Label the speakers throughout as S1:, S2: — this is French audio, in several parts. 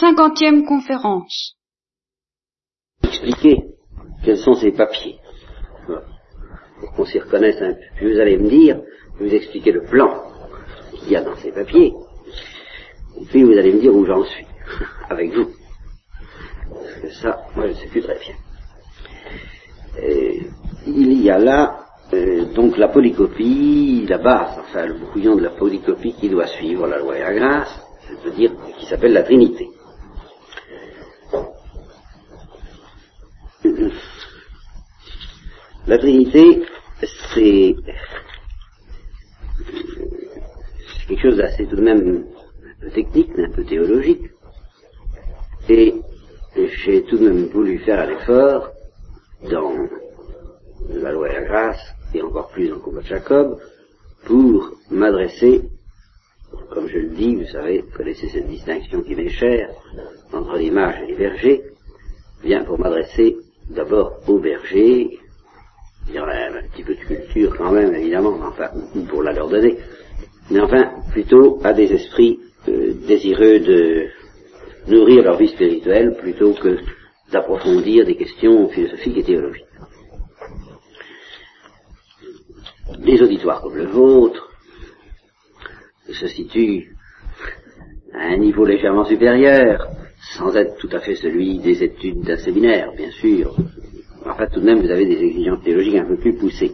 S1: Cinquantième conférence.
S2: Expliquer quels sont ces papiers. Pour qu'on s'y reconnaisse un peu. Puis vous allez me dire, vous expliquer le plan qu'il y a dans ces papiers. Et puis vous allez me dire où j'en suis, avec vous. Parce que ça, moi je ne sais plus très bien. Il y a là euh, donc la polycopie, la base, enfin le brouillon de la polycopie qui doit suivre la loi et la grâce, je veux dire, qui s'appelle la Trinité. La Trinité, c'est quelque chose d'assez tout de même un peu technique, un peu théologique. Et j'ai tout de même voulu faire un effort dans la loi et la grâce, et encore plus dans le combat de Jacob, pour m'adresser, comme je le dis, vous savez, vous connaissez cette distinction qui m'est chère, entre l'image et les bergers, bien pour m'adresser d'abord aux bergers, il y aurait un petit peu de culture quand même, évidemment, enfin, pour la leur donner, mais enfin, plutôt à des esprits euh, désireux de nourrir leur vie spirituelle plutôt que d'approfondir des questions philosophiques et théologiques. Les auditoires comme le vôtre se situent à un niveau légèrement supérieur, sans être tout à fait celui des études d'un séminaire, bien sûr. Enfin, tout de même, vous avez des exigences théologiques un peu plus poussées.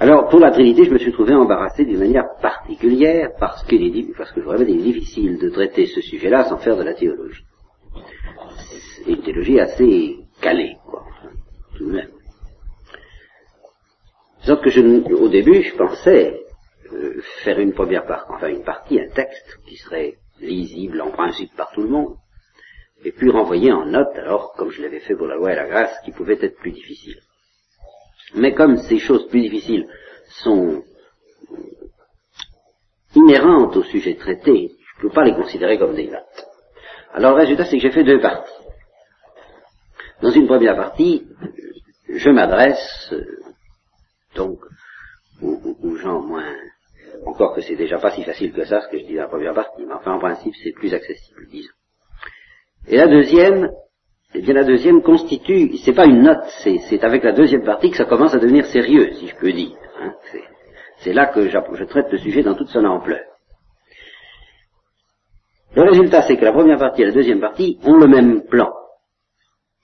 S2: Alors, pour la Trinité, je me suis trouvé embarrassé d'une manière particulière parce, qu'il est, parce que je il est difficile de traiter ce sujet-là sans faire de la théologie. C'est une théologie assez calée, quoi, tout de même. Sauf que je, au début, je pensais euh, faire une première partie, enfin une partie, un texte qui serait lisible en principe par tout le monde, et puis renvoyer en note, alors comme je l'avais fait pour la loi et la grâce, qui pouvait être plus difficile. Mais comme ces choses plus difficiles sont inhérentes au sujet traité, je ne peux pas les considérer comme des notes. Alors le résultat, c'est que j'ai fait deux parties. Dans une première partie, je m'adresse euh, donc aux, aux, gens moins, encore que c'est déjà pas si facile que ça ce que je dis dans la première partie, mais enfin en principe c'est plus accessible, disons. Et la deuxième, eh bien la deuxième constitue, c'est pas une note, c'est avec la deuxième partie que ça commence à devenir sérieux, si je peux dire. Hein. C'est là que je traite le sujet dans toute son ampleur. Le résultat, c'est que la première partie et la deuxième partie ont le même plan.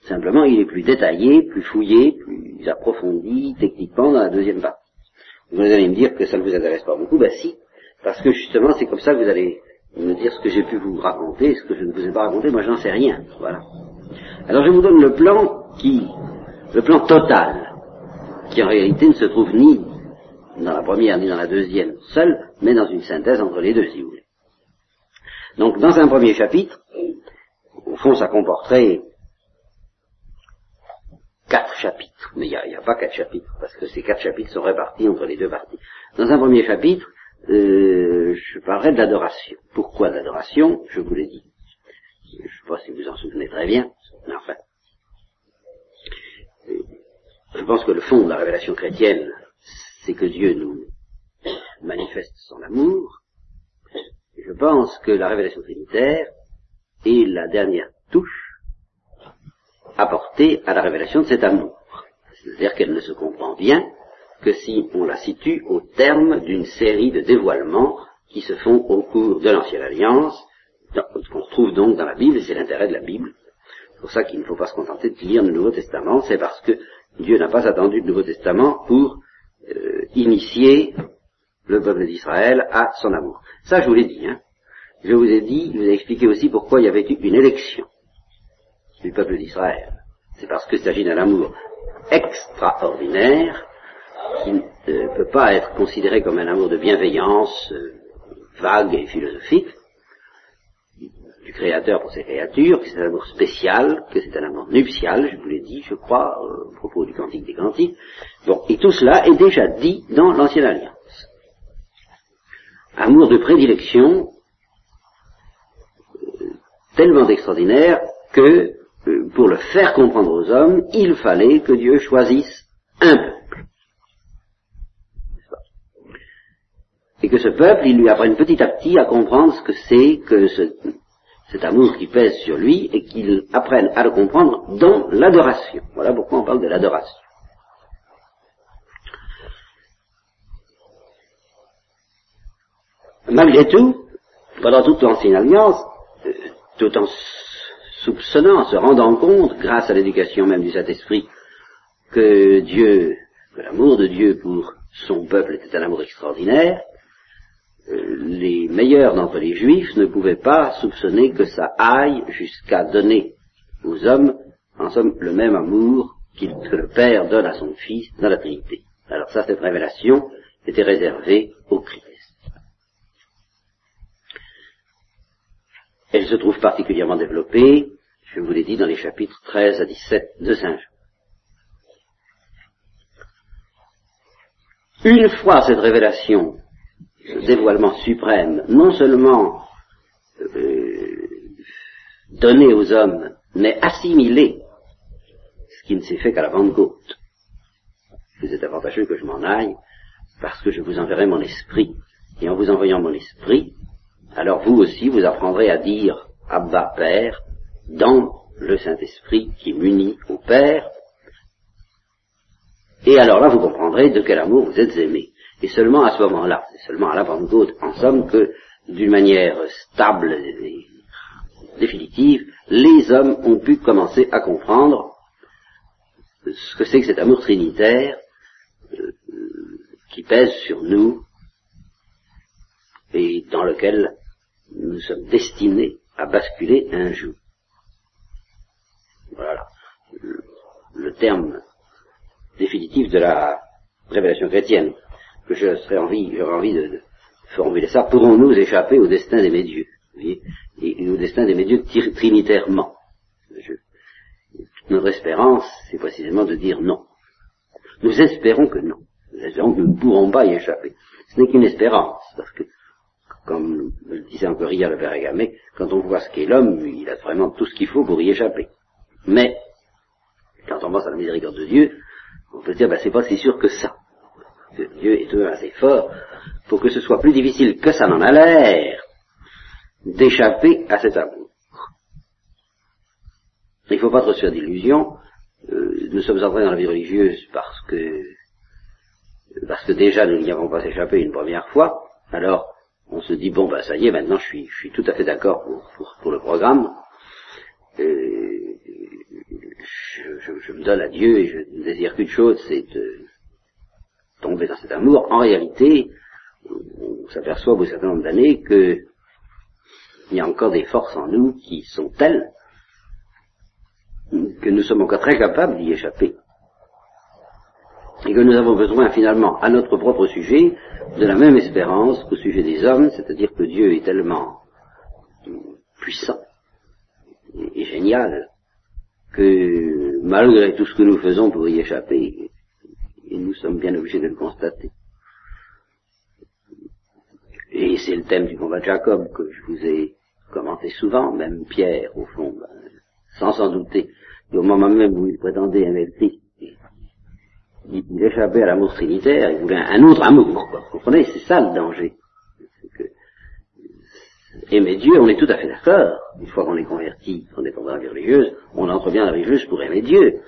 S2: Simplement, il est plus détaillé, plus fouillé, plus approfondi techniquement dans la deuxième partie. Vous allez me dire que ça ne vous intéresse pas beaucoup, ben si, parce que justement, c'est comme ça que vous allez me dire ce que j'ai pu vous raconter, ce que je ne vous ai pas raconté, moi j'en sais rien. Voilà. Alors je vous donne le plan qui, le plan total, qui en réalité ne se trouve ni dans la première ni dans la deuxième seule, mais dans une synthèse entre les deux, si vous voulez. Donc dans un premier chapitre, au fond ça comporterait quatre chapitres, mais il n'y a, a, pas quatre chapitres, parce que ces quatre chapitres sont répartis entre les deux parties. Dans un premier chapitre, euh, je parlerai de l'adoration. Pourquoi l'adoration? Je vous l'ai dit. Je ne sais pas si vous en souvenez très bien, mais enfin. Je pense que le fond de la révélation chrétienne, c'est que Dieu nous manifeste son amour. Je pense que la révélation trinitaire est la dernière touche apportée à la révélation de cet amour. C'est-à-dire qu'elle ne se comprend bien que si on la situe au terme d'une série de dévoilements qui se font au cours de l'Ancienne Alliance, qu'on retrouve donc dans la Bible, et c'est l'intérêt de la Bible. C'est pour ça qu'il ne faut pas se contenter de lire le Nouveau Testament, c'est parce que Dieu n'a pas attendu le Nouveau Testament pour euh, initier le peuple d'Israël à son amour. Ça, je vous l'ai dit. Hein. Je vous ai dit, je vous ai expliqué aussi pourquoi il y avait eu une élection du peuple d'Israël. C'est parce qu'il s'agit d'un amour extraordinaire qui ne peut pas être considéré comme un amour de bienveillance euh, vague et philosophique du Créateur pour ses créatures, que c'est un amour spécial, que c'est un amour nuptial, je vous l'ai dit, je crois, euh, à propos du Cantique des Cantiques. Bon, et tout cela est déjà dit dans l'Ancienne Alliance. Amour de prédilection, tellement extraordinaire que, pour le faire comprendre aux hommes, il fallait que Dieu choisisse un peuple. Et que ce peuple, il lui apprenne petit à petit à comprendre ce que c'est que ce, cet amour qui pèse sur lui et qu'il apprenne à le comprendre dans l'adoration. Voilà pourquoi on parle de l'adoration. Malgré tout, pendant toute l'ancienne alliance, euh, tout en soupçonnant, se rendant compte, grâce à l'éducation même du Saint-Esprit, que Dieu, que l'amour de Dieu pour son peuple était un amour extraordinaire, les meilleurs d'entre les juifs ne pouvaient pas soupçonner que ça aille jusqu'à donner aux hommes, en somme, le même amour que le Père donne à son Fils dans la Trinité. Alors ça, cette révélation était réservée au Christ. Elle se trouve particulièrement développée, je vous l'ai dit, dans les chapitres 13 à 17 de Saint Jean. Une fois cette révélation, dévoilement suprême, non seulement euh, donné aux hommes, mais assimilé, ce qui ne s'est fait qu'à la Pentecôte. Vous êtes avantageux que je m'en aille, parce que je vous enverrai mon esprit. Et en vous envoyant mon esprit, alors vous aussi, vous apprendrez à dire Abba Père dans le Saint-Esprit qui m'unit au Père. Et alors là, vous comprendrez de quel amour vous êtes aimés. Et seulement à ce moment-là, c'est seulement à la Pentecôte, en somme, que d'une manière stable et définitive, les hommes ont pu commencer à comprendre ce que c'est que cet amour trinitaire euh, qui pèse sur nous et dans lequel nous sommes destinés à basculer un jour. Voilà le, terme définitif de la révélation chrétienne, que je serais envie, j'aurais envie de, formuler ça. Pourrons-nous échapper au destin des médieux? Et, et, au destin des médieux trinitairement Notre espérance, c'est précisément de dire non. Nous espérons que non. Nous espérons que nous ne pourrons pas y échapper. Ce n'est qu'une espérance, parce que comme le disait encore hier le père Agamé, quand on voit ce qu'est l'homme, il a vraiment tout ce qu'il faut pour y échapper. Mais, quand on pense à la miséricorde de Dieu, on peut se dire, ben, c'est pas si sûr que ça. Dieu est tout assez fort pour que ce soit plus difficile que ça n'en a l'air d'échapper à cet amour. Il ne faut pas trop se faire d'illusions. Euh, nous sommes entrés dans la vie religieuse parce que parce que déjà nous n'y avons pas échappé une première fois. Alors, on se dit bon bah ça y est maintenant je suis, tout à fait d'accord pour, le programme. je, je, me donne à Dieu et je ne désire qu'une chose, c'est tomber dans cet amour. En réalité, on s'aperçoit au bout d'un certain nombre d'années que il y a encore des forces en nous qui sont telles que nous sommes encore très capables d'y échapper et que nous avons besoin finalement, à notre propre sujet, de la même espérance qu'au sujet des hommes, c'est-à-dire que Dieu est tellement puissant et génial que malgré tout ce que nous faisons pour y échapper, et nous sommes bien obligés de le constater. Et c'est le thème du combat de Jacob que je vous ai commenté souvent, même Pierre, au fond, ben, sans s'en douter, et au moment même où il prétendait aimer le Christ, il, échappait à l'amour trinitaire, il voulait un autre amour. Vous comprenez? C'est ça le danger. Aimer Dieu, on est tout à fait d'accord. Une fois qu'on est converti, qu'on est dans la religieuse, on entre bien dans la religieuse pour aimer Dieu.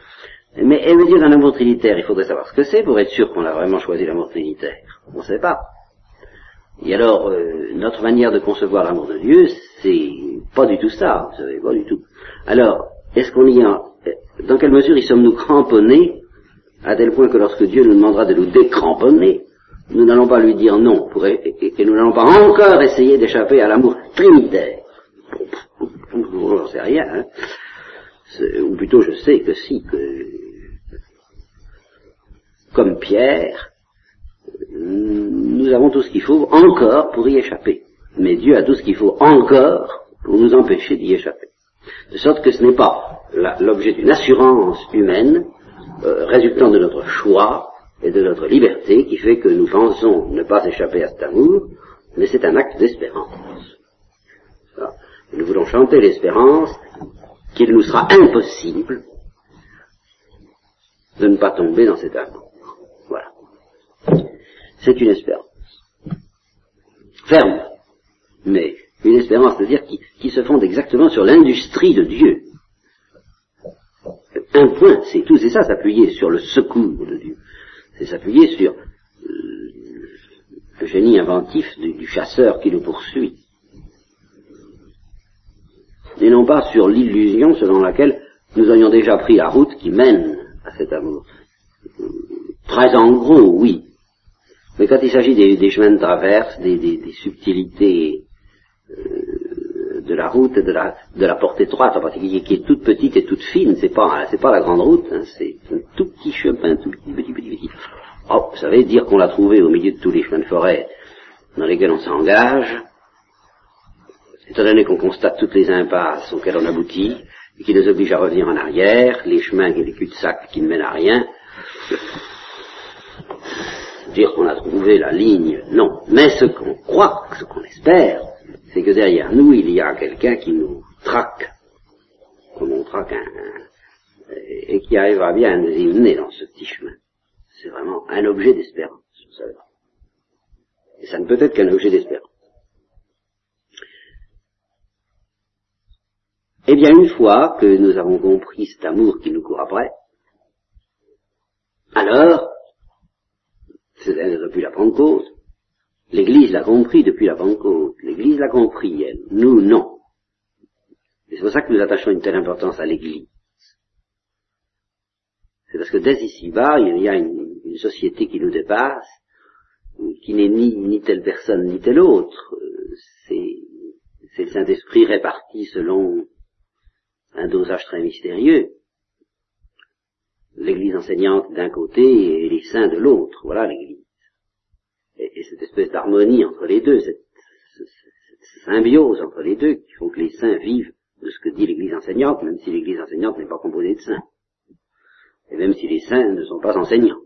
S2: Mais aimer Dieu dans l'amour trinitaire, il faudrait savoir ce que c'est pour être sûr qu'on a vraiment choisi l'amour trinitaire. On ne sait pas. Et alors, euh, notre manière de concevoir l'amour de Dieu, c'est pas du tout ça, vous savez, pas du tout. Alors, est-ce qu'on y a, dans quelle mesure y sommes-nous cramponnés à tel point que lorsque Dieu nous demandera de nous décramponner, nous n'allons pas lui dire non, pour, et, nous n'allons pas encore essayer d'échapper à l'amour trinitaire? J'en sais rien, hein. Ou plutôt je sais que si, que comme Pierre, nous avons tout ce qu'il faut encore pour y échapper. Mais Dieu a tout ce qu'il faut encore pour nous empêcher d'y échapper. De sorte que ce n'est pas l'objet d'une assurance humaine, euh, résultant de notre choix et de notre liberté qui fait que nous pensons ne pas échapper à cet amour, mais c'est un acte d'espérance. Nous voulons chanter l'espérance qu'il nous sera impossible de ne pas tomber dans cet amour. Voilà. C'est une espérance. ferme, mais une espérance, c'est-à-dire qui, se fonde exactement sur l'industrie de Dieu. Un point, c'est tout, c'est ça, s'appuyer sur le secours de Dieu. C'est s'appuyer sur euh, le génie inventif du chasseur qui nous poursuit. Et non pas sur l'illusion selon laquelle nous aurions déjà pris la route qui mène à cet amour. Très en gros, oui. Mais quand il s'agit des, chemins de traverse, des subtilités euh, de la route, de la, de la porte étroite en particulier, qui est toute petite et toute fine, c'est pas, c'est pas la grande route, hein, c'est un tout petit chemin, tout petit, petit, petit, petit. Oh, vous savez, dire qu'on l'a trouvé au milieu de tous les chemins de forêt dans lesquels on s'engage, étant donné qu'on constate toutes les impasses auxquelles on aboutit, et qui nous obligent à revenir en arrière, les chemins et les cul-de-sac qui ne mènent à rien, dire qu'on a trouvé la ligne, non. Mais ce qu'on croit, ce qu'on espère, c'est que derrière nous, il y a quelqu'un qui nous traque, comme on traque un, un- et qui arrivera bien à nous y mener dans ce petit chemin. C'est vraiment un objet d'espérance, vous savez. Et ça ne peut être qu'un objet d'espérance. Eh bien, une fois que nous avons compris cet amour qui nous court après, alors, c'est depuis la Pentecôte, l'Église l'a compris depuis la Pentecôte, l'Église l'a compris, elle, nous non. Et c'est pour ça que nous attachons une telle importance à l'Église. C'est parce que dès ici-bas, il y a une, société qui nous dépasse, qui n'est ni, telle personne ni telle autre. C'est, c'est le Saint-Esprit réparti selon un dosage très mystérieux. L'Église enseignante d'un côté et les saints de l'autre. Voilà l'Église. Et, et cette espèce d'harmonie entre les deux, cette, symbiose entre les deux, qui font que les saints vivent de ce que dit l'Église enseignante, même si l'Église enseignante n'est pas composée de saints. Et même si les saints ne sont pas enseignants.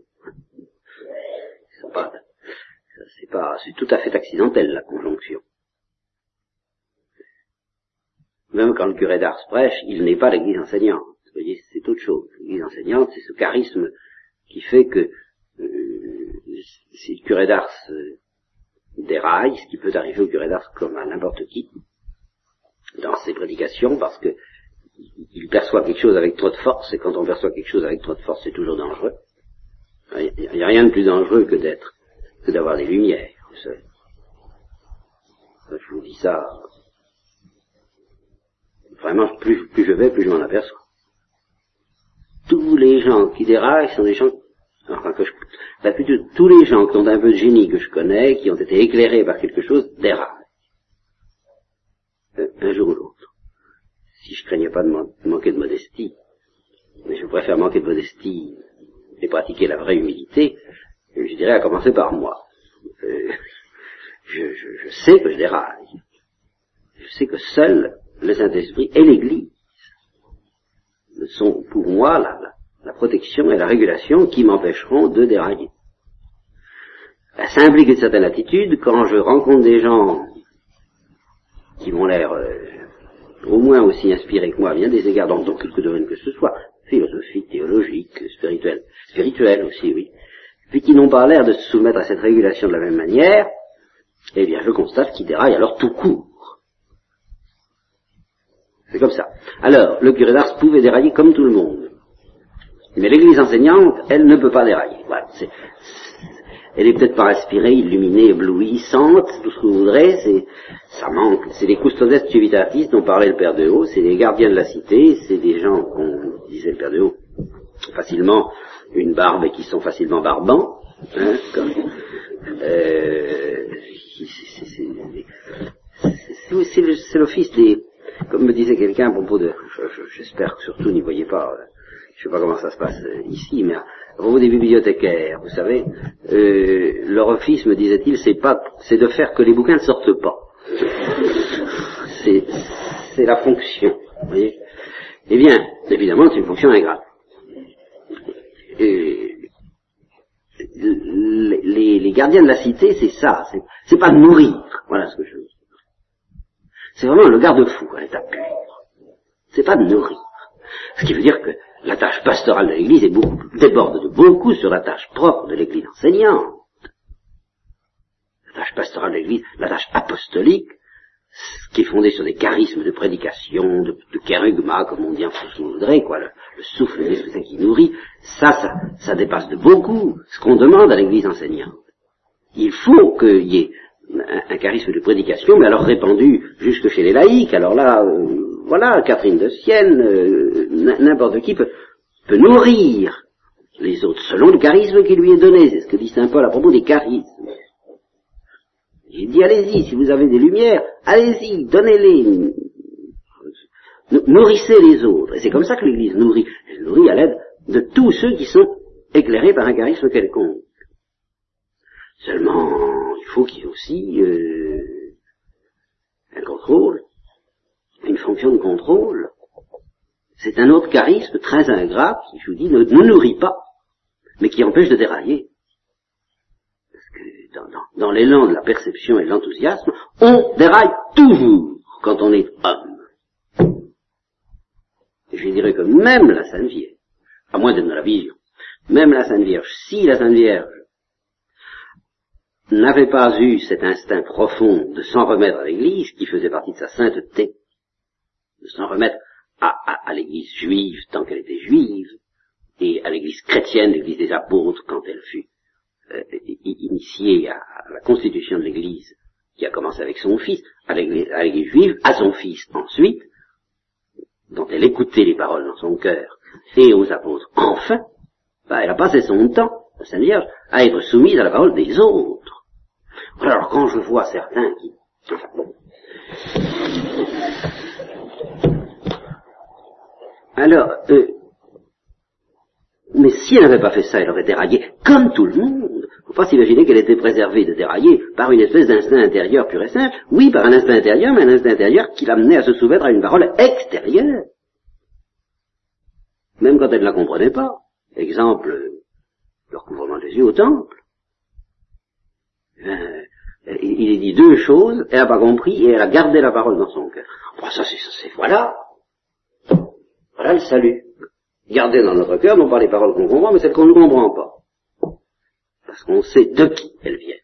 S2: C'est pas, c'est tout à fait accidentel, la conjonction. Même quand le curé d'Ars prêche, il n'est pas l'église enseignante. Vous voyez, c'est autre chose. L'église enseignante, c'est ce charisme qui fait que euh, si le curé d'Ars euh, déraille, ce qui peut arriver au curé d'Ars comme à n'importe qui, dans ses prédications, parce que il perçoit quelque chose avec trop de force, et quand on perçoit quelque chose avec trop de force, c'est toujours dangereux. Il n'y a rien de plus dangereux que d'être, que d'avoir des lumières. Je vous dis ça. Vraiment, plus, je vais, plus je m'en aperçois. Tous les gens qui déraillent sont des gens, enfin que je, tous les gens qui ont un peu de génie que je connais, qui ont été éclairés par quelque chose, déraillent. Euh, Un jour ou l'autre. Si je craignais pas de man- manquer de modestie, mais je préfère manquer de modestie et pratiquer la vraie humilité, je dirais à commencer par moi. Euh, je- je sais que je déraille. Je sais que seul le Saint-Esprit et l'Église sont pour moi la, protection et la régulation qui m'empêcheront de dérailler. Ça implique une certaine attitude quand je rencontre des gens qui m'ont l'air euh, au moins aussi inspirés que moi bien des égards dans, dans quelque domaine que ce soit, philosophique, théologique, spirituel, spirituel aussi, oui, puis qui n'ont pas l'air de se soumettre à cette régulation de la même manière, eh bien je constate qu'ils déraillent alors tout court. C'est comme ça. Alors, le curé d'Ars pouvait dérailler comme tout le monde. Mais l'église enseignante, elle ne peut pas dérailler. Voilà, elle est peut-être pas inspirée, illuminée, éblouissante, tout ce que vous voudrez, c'est, ça manque. C'est des custodes civitatis dont parlait le Père de Haut, c'est des gardiens de la cité, c'est des gens, qu'on disait le Père de Haut, facilement une barbe et qui sont facilement barbants, c'est l'office des, comme me disait quelqu'un à propos de, je- je- j'espère que surtout n'y voyez pas, euh, je sais pas comment ça se passe euh, ici, mais à propos des bibliothécaires, vous savez, euh, leur office, me disait-il, c'est pas, c'est de faire que les bouquins ne sortent pas. C'est, la fonction, vous voyez. Eh bien, évidemment, c'est une fonction ingrate. Et les, les- gardiens de la cité, c'est ça, c'est, pas nourrir, voilà ce que je veux dire. C'est vraiment le garde-fou à l'état pur. C'est pas de nourrir. Ce qui veut dire que la tâche pastorale de l'Église déborde de beaucoup sur la tâche propre de l'Église enseignante. La tâche pastorale de l'Église, la tâche apostolique, qui est fondée sur des charismes de prédication, de, de comme on dit en voudrait, quoi, le, souffle de l'Esprit qui nourrit, ça, ça, ça dépasse de beaucoup ce qu'on demande à l'Église enseignante. Il faut qu'il y ait un, charisme de prédication, mais alors répandu jusque chez les laïcs. Alors là, euh, voilà, Catherine de Sienne, euh, n'importe qui peut, peut nourrir les autres selon le charisme qui lui est donné. C'est ce que dit Saint Paul à propos des charismes. Il dit allez-y, si vous avez des lumières, allez-y, donnez-les. Nourrissez les autres. Et c'est comme ça que l'Église nourrit. Elle nourrit à l'aide de tous ceux qui sont éclairés par un charisme quelconque. Seulement, il faut qu'il y ait aussi euh, un contrôle, une fonction de contrôle. C'est un autre charisme très ingrat qui, je vous dis, ne, nourrit pas, mais qui empêche de dérailler. Parce que dans, l'élan de la perception et de l'enthousiasme, on déraille toujours quand on est homme. Je dirais que même la Sainte Vierge, à moins d'être dans la vision, même la Sainte Vierge, si la Sainte Vierge n'avait pas eu cet instinct profond de s'en remettre à l'Église, qui faisait partie de sa sainteté, de s'en remettre à, l'Église juive tant qu'elle était juive, et à l'Église chrétienne, l'Église des apôtres, quand elle fut euh, initiée à, la constitution de l'Église, qui a commencé avec son fils, à l'Église juive, à son fils ensuite, dont elle écoutait les paroles dans son cœur, et aux apôtres enfin, bah, elle a passé son temps, la Sainte Vierge, à être soumise à la parole des autres. Alors quand je vois certains qui... Alors, euh, mais si elle n'avait pas fait ça, elle aurait déraillé comme tout le monde. Faut pas s'imaginer qu'elle était préservée de dérailler par une espèce d'instinct intérieur pur et simple. Oui, par un instinct intérieur, mais un instinct intérieur qui l'amenait à se soumettre à une parole extérieure. Même quand elle ne la comprenait pas. Exemple, le recouvrement des yeux au temple. Euh, il est dit deux choses, elle n'a pas compris et elle a gardé la parole dans son cœur. Bon, ça c'est, voilà. Voilà le salut. Garder dans notre cœur, non pas les paroles qu'on comprend, mais celles qu'on ne comprend pas. Parce qu'on sait de qui elles viennent.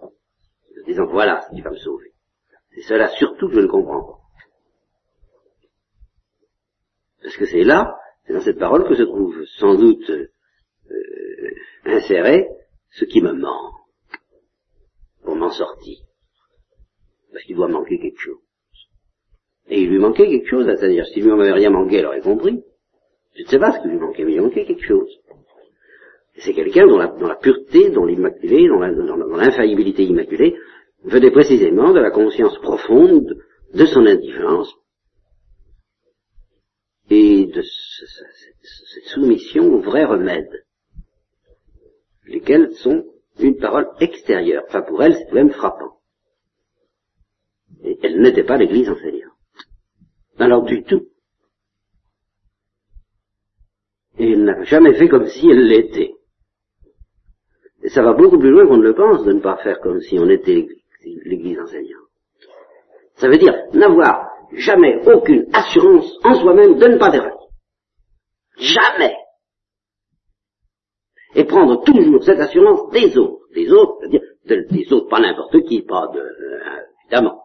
S2: En disant, voilà ce qui va me sauver. C'est cela surtout que je ne comprends pas. Parce que c'est là, c'est dans cette parole que se trouve sans doute euh, insérer ce qui me manque pour m'en sortir. Parce qu'il doit manquer quelque chose. Et il lui manquait quelque chose, c'est-à-dire, s'il lui en avait rien manqué, elle aurait compris. Je ne sais pas ce qui lui manquait, mais il manquait quelque chose. C'est quelqu'un dont la, pureté, dont l'immaculé, dont l'infaillibilité immaculée, venait précisément de la conscience profonde de son indigence et de cette soumission au vrai remède lesquelles sont une parole extérieure. Enfin, pour elle, c'est même frappant. Et elle n'était pas l'église enseignante. Alors du tout. Et elle n'a jamais fait comme si elle l'était. Et ça va beaucoup plus loin qu'on ne le pense de ne pas faire comme si on était l'église enseignante. Ça veut dire n'avoir jamais aucune assurance en soi-même de ne pas dérailler. Jamais et prendre toujours cette assurance des autres, des autres, c'est-à-dire des autres, pas n'importe qui, pas de, euh, évidemment.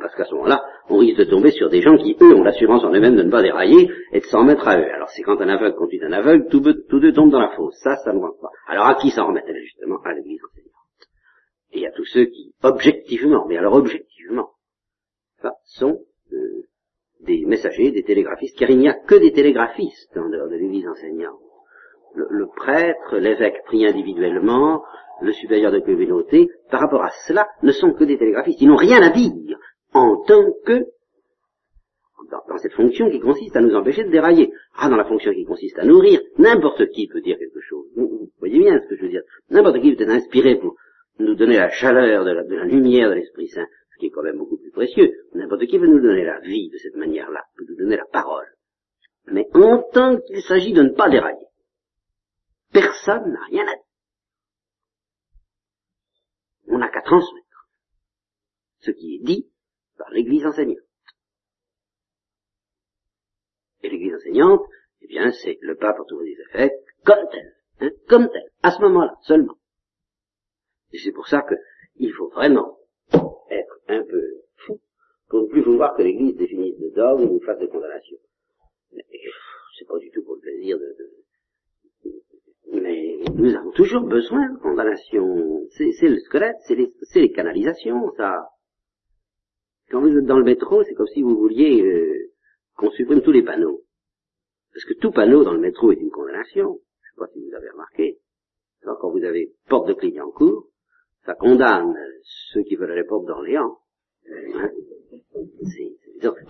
S2: parce qu'à ce moment-là, on risque de tomber sur des gens qui, eux, ont l'assurance en eux-mêmes de ne pas dérailler et de s'en mettre à eux. Alors c'est quand un aveugle conduit un aveugle, tous deux, tombent dans la fosse. Ça, ça ne va pas. Alors à qui s'en remettre Justement, à l'Église enseignante. Et à tous ceux qui, objectivement, mais alors objectivement, sont euh, des messagers, des télégraphistes, car il n'y a que des télégraphistes en dehors de l'Église enseignante le, prêtre, l'évêque pris individuellement, le supérieur de communauté, par rapport à cela, ne sont que des télégraphistes. Ils n'ont rien à dire en tant que dans, cette fonction qui consiste à nous empêcher de dérailler. Ah, dans la fonction qui consiste à nourrir, n'importe qui peut dire quelque chose. Vous, voyez bien ce que je veux dire. N'importe qui peut être inspiré pour nous donner la chaleur de la, de la lumière de l'Esprit Saint, ce qui est quand même beaucoup plus précieux. N'importe qui peut nous donner la vie de cette manière-là, peut nous donner la parole. Mais en tant qu'il s'agit de ne pas dérailler, Personne n'a rien à dire. On n'a qu'à transmettre ce qui est dit par l'Église enseignante. Et l'Église enseignante, eh bien, c'est le pape pour tous les effets, comme tel, hein, comme tel, à ce moment-là seulement. Et c'est pour ça que il faut vraiment être un peu fou pour ne plus vouloir que l'Église définisse de dogme ou fasse de condamnation. C'est pas du tout pour le plaisir de... Mais nous avons toujours besoin de condamnation. C'est le squelette, c'est les, les, canalisations, ça. Quand vous êtes dans le métro, c'est comme si vous vouliez euh, qu'on supprime tous les panneaux. Parce que tout panneau dans le métro est une condamnation. Je sais pas si vous avez remarqué. quand vous avez porte de Clignancourt, ça condamne ceux qui veulent les portes d'Orléans. Hein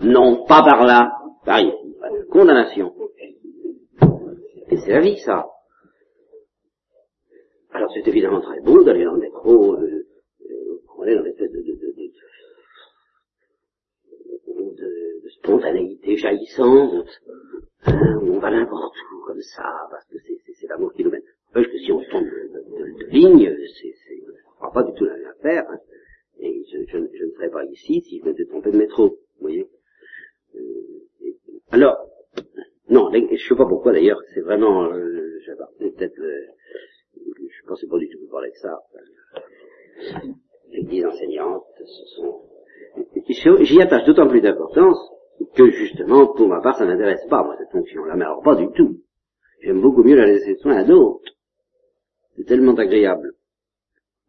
S2: non, pas par là, par ici. Condamnation. Et c'est la vie, ça. Alors c'est évidemment très beau d'aller dans le métro, euh, euh, on dans l'espèce de, de, de, de, spontanéité jaillissante, hein, où on va n'importe où comme ça, parce que c'est l'amour qui nous mène. Parce que si on se trompe de, ligne, c'est pas du tout la même affaire. Hein. Et je, je, je, ne serais pas ici si je m'étais trompé de métro, vous voyez. Euh, alors, non, je ne sais pas pourquoi d'ailleurs, c'est vraiment, euh, peut-être, euh, je pensais pas du tout vous parler de ça. L'église enseignante, ce sont, j'y attache d'autant plus d'importance que justement, pour ma part, ça m'intéresse pas, moi, cette fonction-là, mais alors pas du tout. J'aime beaucoup mieux la laisser soin à d'autres. C'est tellement agréable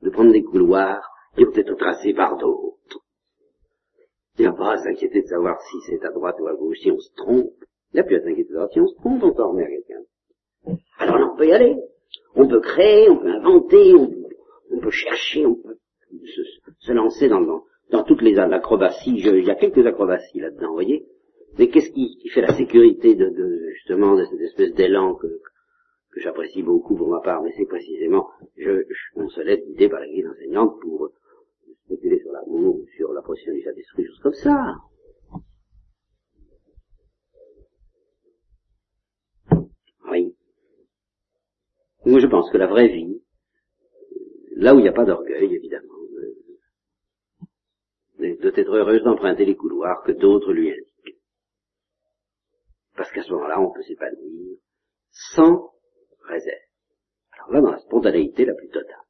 S2: de prendre des couloirs qui ont été tracés par d'autres. Il n'y a pas à s'inquiéter de savoir si c'est à droite ou à gauche, si on se trompe. Il n'y a plus à s'inquiéter de savoir si on se trompe, on s'en remet à quelqu'un. Alors là, on peut y aller. On peut créer, on peut inventer, on, peut chercher, on peut se, lancer dans, toutes les acrobaties. il y a quelques acrobaties là-dedans, vous voyez. Mais qu'est-ce qui, fait la sécurité de, justement de cette espèce d'élan que, j'apprécie beaucoup pour ma part, mais c'est précisément, je, on se laisse guider par la guide enseignante pour spéculer sur l'amour, sur la procession du Saint-Esprit, choses comme ça. Oui. Moi, je pense que la vraie vie, là où il n'y a pas d'orgueil, évidemment, euh, doit être heureuse d'emprunter les couloirs que d'autres lui indiquent. Parce qu'à ce moment-là, on peut s'épanouir sans réserve. Alors là, dans la spontanéité la plus totale.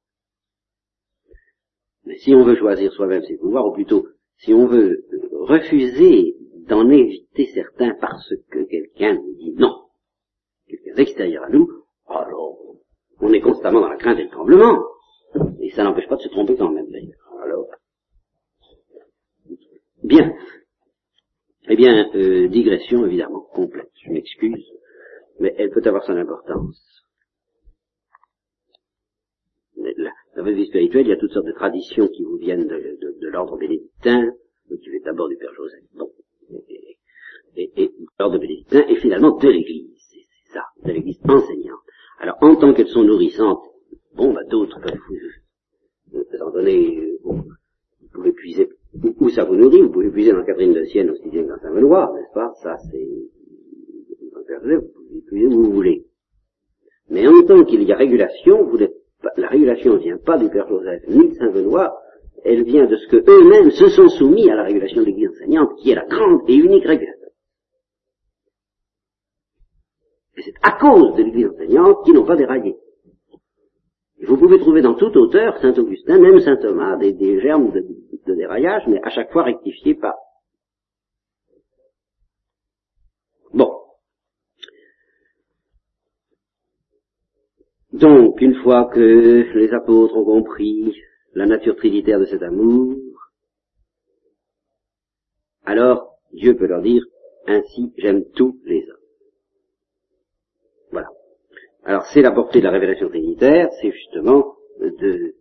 S2: Mais si on veut choisir soi-même ses pouvoirs, ou plutôt, si on veut refuser d'en éviter certains parce que quelqu'un nous dit non, quelqu'un d'extérieur à nous, alors, on est constamment dans la crainte et le tremblement. Et ça n'empêche pas de se tromper quand même, Alors, bien. Eh bien, euh, digression évidemment complète, je m'excuse, mais elle peut avoir son importance. Dans votre vie spirituelle, il y a toutes sortes de traditions qui vous viennent de, l'ordre bénédictin, qui fait d'abord du Père Joseph, bon, et, et, l'ordre bénédictin, et finalement de l'Église, c'est ça, de l'Église enseignante. Alors, en tant qu'elles sont nourrissantes, bon, bah, d'autres peuvent vous, étant donné, bon, vous pouvez puiser où ça vous nourrit, vous pouvez puiser dans Catherine de Sienne aussi bien que dans Saint-Benoît, n'est-ce pas? Ça, c'est, vous pouvez puiser où vous voulez. Mais en tant qu'il y a régulation, vous n'êtes la régulation ne vient pas du Père Joseph ni de Saint Benoît, elle vient de ce que eux-mêmes se sont soumis à la régulation de l'Église enseignante, qui est la grande et unique régulation. Et c'est à cause de l'Église enseignante qu'ils n'ont pas déraillé. Vous pouvez trouver dans tout auteur, Saint Augustin, même Saint Thomas, des, germes de, de, déraillage, mais à chaque fois rectifiés par Donc, une fois que les apôtres ont compris la nature trinitaire de cet amour, alors Dieu peut leur dire, ainsi j'aime tous les hommes. Alors c'est la portée de la révélation trinitaire, c'est justement de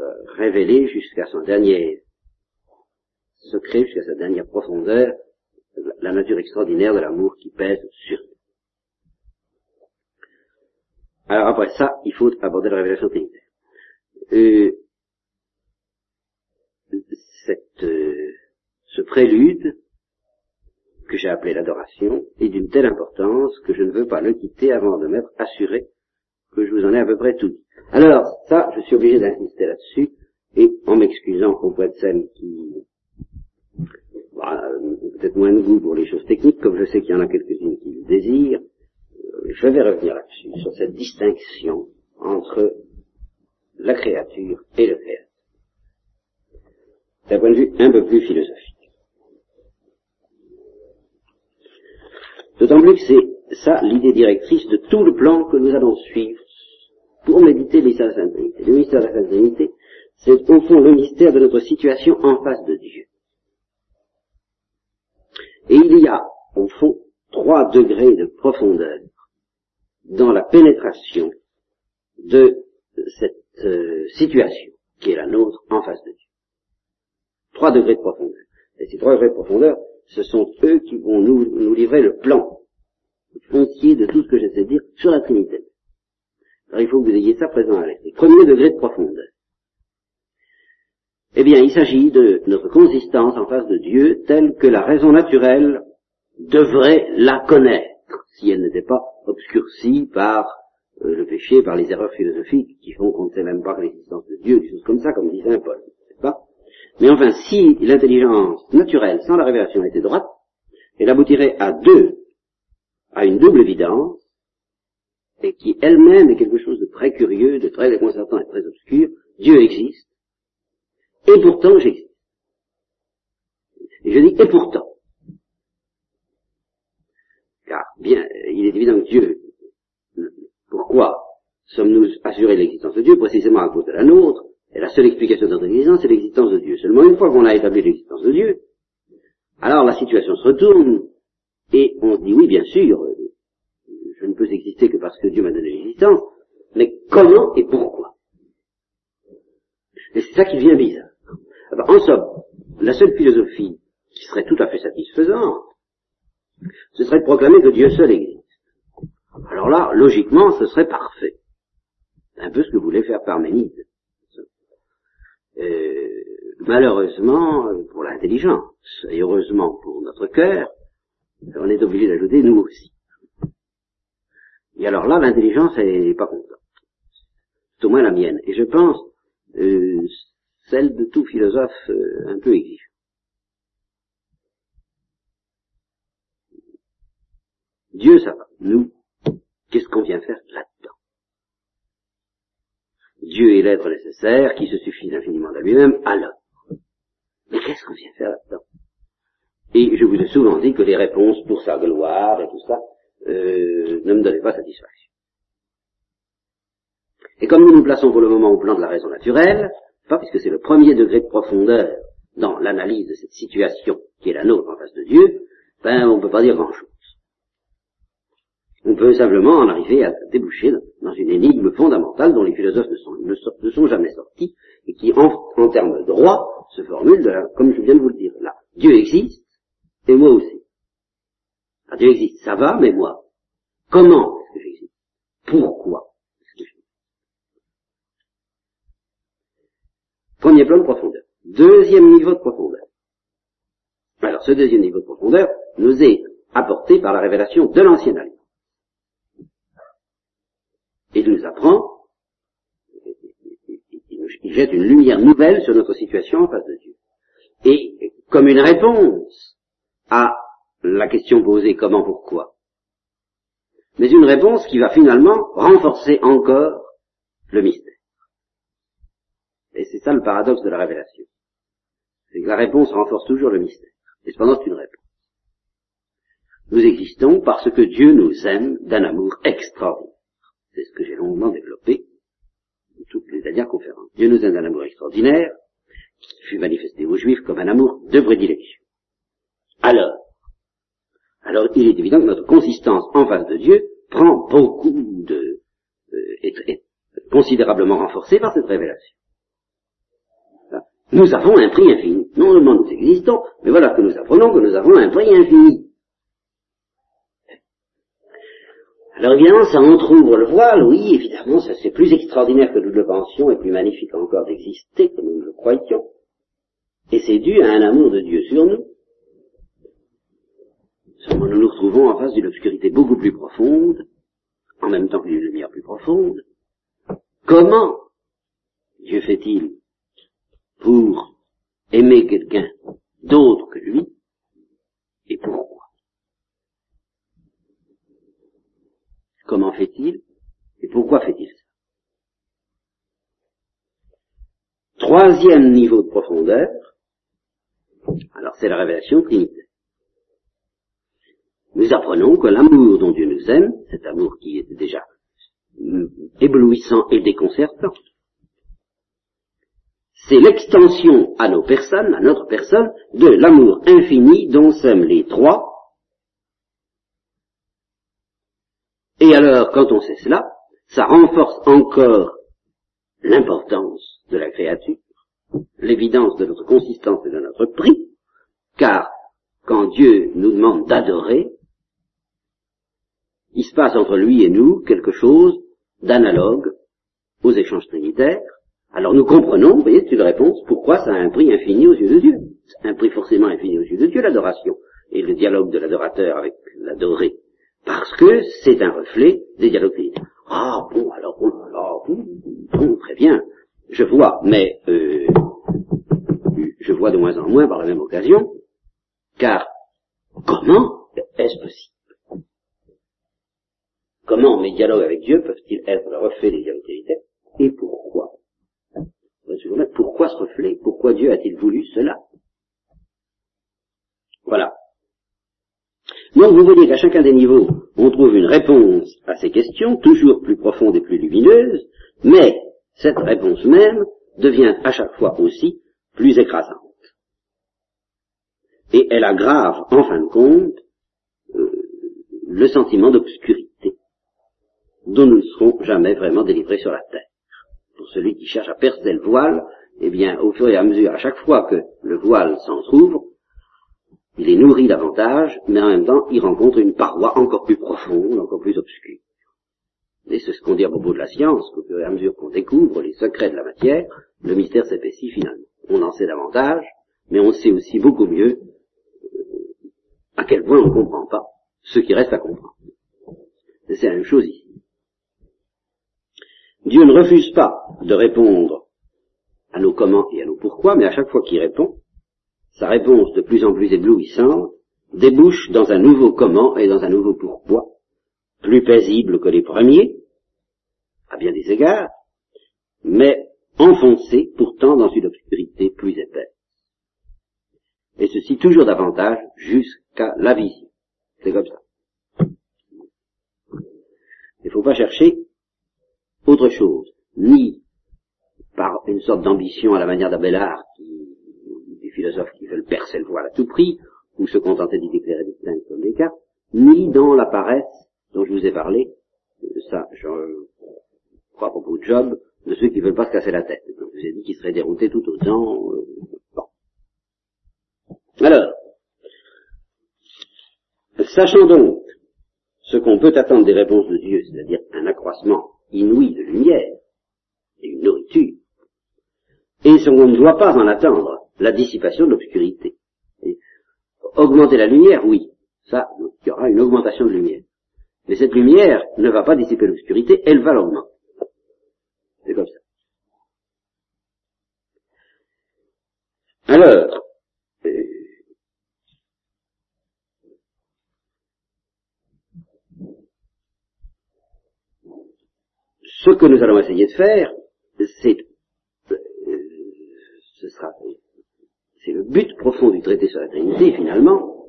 S2: euh, révéler jusqu'à son dernier secret, jusqu'à sa dernière profondeur, la nature extraordinaire de l'amour qui pèse sur alors après ça, il faut aborder la révélation trinitaire. Euh, cette, euh, ce prélude, que j'ai appelé l'adoration, est d'une telle importance que je ne veux pas le quitter avant de m'être assuré que je vous en ai à peu près tout dit. Alors, ça, je suis obligé d'insister là-dessus, et en m'excusant auprès de celles qui bah, peut-être moins de goût pour les choses techniques, comme je sais qu'il y en a quelques-unes qui le désirent, je vais revenir là-dessus, sur cette distinction entre la créature et le créateur. d'un point de vue un peu plus philosophique. D'autant plus que c'est ça l'idée directrice de tout le plan que nous allons suivre pour méditer le mystère de la Sainte Trinité. Le mystère de la Sainte Trinité, c'est au fond le mystère de notre situation en face de Dieu. Et il y a, au fond, trois degrés de profondeur dans la pénétration de cette euh, situation qui est la nôtre en face de Dieu. Trois degrés de profondeur. Et ces trois degrés de profondeur, ce sont eux qui vont nous, nous livrer le plan foncier de tout ce que j'essaie de dire sur la Trinité. Alors il faut que vous ayez ça présent à l'esprit. Premier degré de profondeur. Eh bien, il s'agit de notre consistance en face de Dieu telle que la raison naturelle devrait la connaître, si elle n'était pas obscurcie par euh, le péché, par les erreurs philosophiques qui font qu'on ne sait même pas l'existence de Dieu, des choses comme ça, comme dit Saint Paul, pas? Mais enfin, si l'intelligence naturelle sans la révélation était droite, elle aboutirait à deux, à une double évidence, et qui elle-même est quelque chose de très curieux, de très déconcertant et très obscur. Dieu existe, et pourtant j'existe. Et je dis et pourtant. Car bien, il est évident que Dieu, pourquoi sommes-nous assurés de l'existence de Dieu? Précisément à cause de la nôtre. Et la seule explication de notre existence, c'est l'existence de Dieu. Seulement une fois qu'on a établi l'existence de Dieu, alors la situation se retourne et on se dit oui, bien sûr, je ne peux exister que parce que Dieu m'a donné l'existence, mais comment et pourquoi? Et c'est ça qui devient bizarre. En somme, la seule philosophie qui serait tout à fait satisfaisante, ce serait de proclamer que Dieu seul existe. Alors là, logiquement, ce serait parfait. Un peu ce que voulait faire Parménide. Euh, malheureusement, pour l'intelligence, et heureusement pour notre cœur, on est obligé d'ajouter nous aussi. Et alors là, l'intelligence, elle n'est pas contente. C'est au moins la mienne. Et je pense, euh, celle de tout philosophe euh, un peu exigeant. Dieu, ça va. Nous, qu'est-ce qu'on vient faire là-dedans Dieu est l'être nécessaire qui se suffit infiniment à lui-même, alors. Mais qu'est-ce qu'on vient faire là-dedans? Et je vous ai souvent dit que les réponses pour sa gloire et tout ça euh, ne me donnaient pas satisfaction. Et comme nous nous plaçons pour le moment au plan de la raison naturelle, pas puisque c'est le premier degré de profondeur dans l'analyse de cette situation qui est la nôtre en face de Dieu, ben on ne peut pas dire grand-chose. On peut simplement en arriver à déboucher dans une énigme fondamentale dont les philosophes ne sont, jamais sortis et qui, en, en termes de droit, se formule comme je viens de vous le dire là. Dieu existe et moi aussi. Dieu existe, ça va, mais moi, comment est-ce que j'existe? Pourquoi Premier plan de profondeur. Deuxième niveau de profondeur. Alors, ce deuxième niveau de profondeur nous est apporté par la révélation de l'ancienne alliance. Il nous apprend, il jette une lumière nouvelle sur notre situation en face de Dieu. Et comme une réponse à la question posée comment, pourquoi, mais une réponse qui va finalement renforcer encore le mystère. Et c'est ça le paradoxe de la révélation. C'est que la réponse renforce toujours le mystère. Et cependant, c'est une réponse. Nous existons parce que Dieu nous aime d'un amour extraordinaire. C'est ce que j'ai longuement développé dans toutes les dernières conférences. Dieu nous aime d'un amour extraordinaire, qui fut manifesté aux Juifs comme un amour de prédilection. Alors, alors il est évident que notre consistance en face de Dieu prend beaucoup de, euh, est considérablement renforcée par cette révélation. Nous avons un prix infini. Non seulement nous existons, mais voilà que nous apprenons que nous avons un prix infini. Alors évidemment, ça entr'ouvre le voile, oui, évidemment, ça c'est plus extraordinaire que nous le pensions et plus magnifique encore d'exister que nous le croyions. Et c'est dû à un amour de Dieu sur nous. Seulement nous nous retrouvons en face d'une obscurité beaucoup plus profonde, en même temps qu'une lumière plus profonde. Comment Dieu fait-il pour aimer quelqu'un d'autre que lui, et pourquoi Comment fait-il et pourquoi fait-il ça Troisième niveau de profondeur, Alors c'est la révélation trinitaire. Nous apprenons que l'amour dont Dieu nous aime, cet amour qui était déjà éblouissant et déconcertant, c'est l'extension à nos personnes, à notre personne, de l'amour infini dont s'aiment les trois. Et alors, quand on sait cela, ça renforce encore l'importance de la créature, l'évidence de notre consistance et de notre prix, car quand Dieu nous demande d'adorer, il se passe entre lui et nous quelque chose d'analogue aux échanges trinitaires. Alors nous comprenons, vous voyez, c'est une réponse, pourquoi ça a un prix infini aux yeux de Dieu. Un prix forcément infini aux yeux de Dieu, l'adoration, et le dialogue de l'adorateur avec l'adoré. Parce que c'est un reflet des dialogues. Ah bon, alors, bon, bon, très bien, je vois, mais euh, je vois de moins en moins par la même occasion, car comment est-ce possible? Comment mes dialogues avec Dieu peuvent-ils être le reflet des dialogues trinitaires Et pourquoi? Pourquoi ce reflet? Pourquoi Dieu a-t-il voulu cela? Voilà. Donc vous voyez qu'à chacun des niveaux, on trouve une réponse à ces questions, toujours plus profonde et plus lumineuse, mais cette réponse même devient à chaque fois aussi plus écrasante. Et elle aggrave, en fin de compte, euh, le sentiment d'obscurité dont nous ne serons jamais vraiment délivrés sur la terre. Pour celui qui cherche à percer le voile, eh bien, au fur et à mesure, à chaque fois que le voile s'entr'ouvre, il est nourri davantage, mais en même temps, il rencontre une paroi encore plus profonde, encore plus obscure. Et c'est ce qu'on dit à propos de la science, qu'au fur et à mesure qu'on découvre les secrets de la matière, le mystère s'épaissit finalement. On en sait davantage, mais on sait aussi beaucoup mieux euh, à quel point on ne comprend pas ce qui reste à comprendre. C'est la même chose ici. Dieu ne refuse pas de répondre à nos comment et à nos pourquoi, mais à chaque fois qu'il répond, sa réponse de plus en plus éblouissante débouche dans un nouveau comment et dans un nouveau pourquoi, plus paisible que les premiers, à bien des égards, mais enfoncé pourtant dans une obscurité plus épaisse. Et ceci toujours davantage jusqu'à la vision. C'est comme ça. Il ne faut pas chercher autre chose, ni par une sorte d'ambition à la manière d'Abélard, des philosophes qui veulent percer le voile à tout prix, ou se contenter d'y déclarer des comme des cas, ni dans la paresse dont je vous ai parlé, ça, je crois à propos de Job, de ceux qui veulent pas se casser la tête. je vous ai dit qu'ils seraient déroutés tout autant. Euh. Alors, sachant donc ce qu'on peut attendre des réponses de Dieu, c'est-à-dire un accroissement inouï de lumière et une nourriture, et ce qu'on ne doit pas en attendre, la dissipation de l'obscurité. Augmenter la lumière, oui, ça, il y aura une augmentation de lumière. Mais cette lumière ne va pas dissiper l'obscurité, elle va l'augmenter. C'est comme ça. Alors, ce que nous allons essayer de faire, c'est, euh, ce sera, c'est le but profond du traité sur la Trinité, finalement,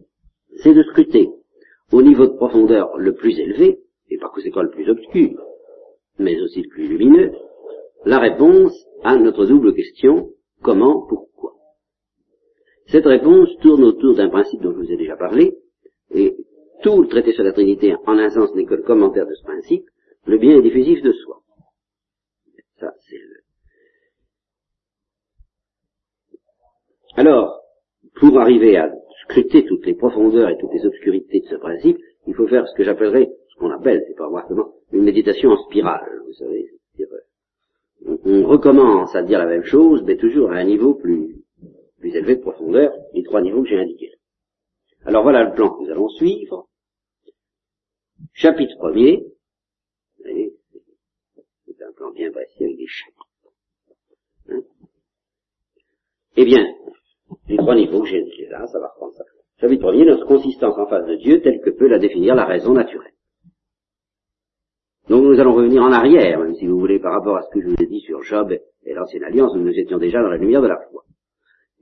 S2: c'est de scruter au niveau de profondeur le plus élevé, et par conséquent le plus obscur, mais aussi le plus lumineux, la réponse à notre double question comment, pourquoi. Cette réponse tourne autour d'un principe dont je vous ai déjà parlé, et tout le traité sur la Trinité, en un sens, n'est que le commentaire de ce principe, le bien est diffusif de soi. Ça, c'est le... Alors, pour arriver à scruter toutes les profondeurs et toutes les obscurités de ce principe, il faut faire ce que j'appellerais, ce qu'on appelle, c'est pas vraiment, une méditation en spirale, vous savez. On, on, recommence à dire la même chose, mais toujours à un niveau plus, plus élevé de profondeur, les trois niveaux que j'ai indiqués. Alors voilà le plan que nous allons suivre. Chapitre premier, c'est un plan bien précis avec des chapitres. Hein eh bien, les trois niveaux que j'ai là, ça va reprendre ça. Chapitre premier, notre consistance en face de Dieu telle que peut la définir la raison naturelle. Donc nous allons revenir en arrière, même si vous voulez, par rapport à ce que je vous ai dit sur Job et l'ancienne alliance, nous étions déjà dans la lumière de la foi.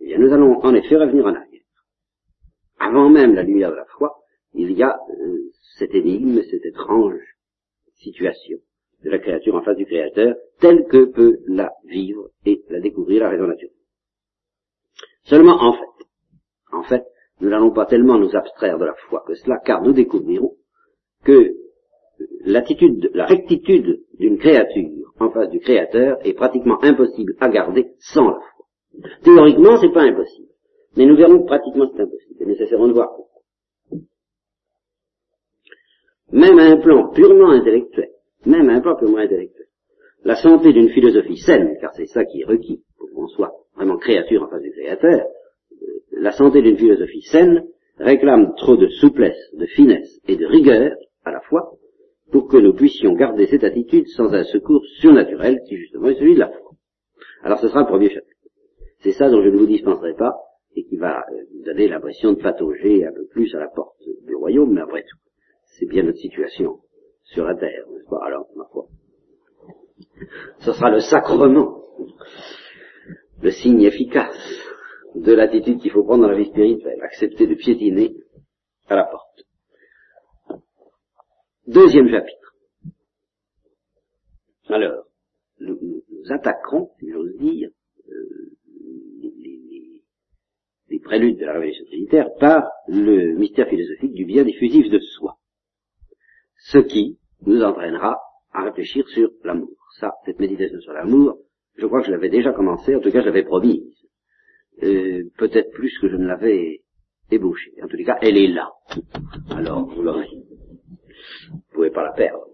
S2: Eh bien, nous allons en effet revenir en arrière. avant même la lumière de la foi, il y a euh, cette énigme, cette étrange situation de la créature en face du Créateur, telle que peut la vivre et la découvrir la raison naturelle. Seulement, en fait, en fait, nous n'allons pas tellement nous abstraire de la foi que cela, car nous découvrirons que l'attitude, la rectitude d'une créature en face du Créateur est pratiquement impossible à garder sans la foi. Théoriquement, c'est pas impossible, mais nous verrons que pratiquement c'est impossible, nous essaierons de voir pourquoi. Même à un plan purement intellectuel, même à un plan purement intellectuel, la santé d'une philosophie saine, car c'est ça qui est requis pour qu'on soit vraiment créature en face du Créateur, euh, la santé d'une philosophie saine réclame trop de souplesse, de finesse et de rigueur à la fois pour que nous puissions garder cette attitude sans un secours surnaturel qui justement est celui de la foi. Alors ce sera le premier chapitre. C'est ça dont je ne vous dispenserai pas et qui va euh, vous donner l'impression de patauger un peu plus à la porte du royaume, mais après tout, c'est bien notre situation sur la terre, n'est-ce pas Alors, ma foi? Ce sera le sacrement, le signe efficace de l'attitude qu'il faut prendre dans la vie spirituelle, accepter de piétiner à la porte. Deuxième chapitre. Alors, nous, attaquerons, si j'ose dire, euh, les, préludes de la révélation trinitaire par le mystère philosophique du bien diffusif de soi. Ce qui nous entraînera à réfléchir sur l'amour. Ça, cette méditation sur l'amour, je crois que je l'avais déjà commencé, en tout cas je l'avais promise. Euh, peut-être plus que je ne l'avais ébauché. En tous les cas, elle est là. Alors, vous l'aurez. Vous pouvez pas la perdre.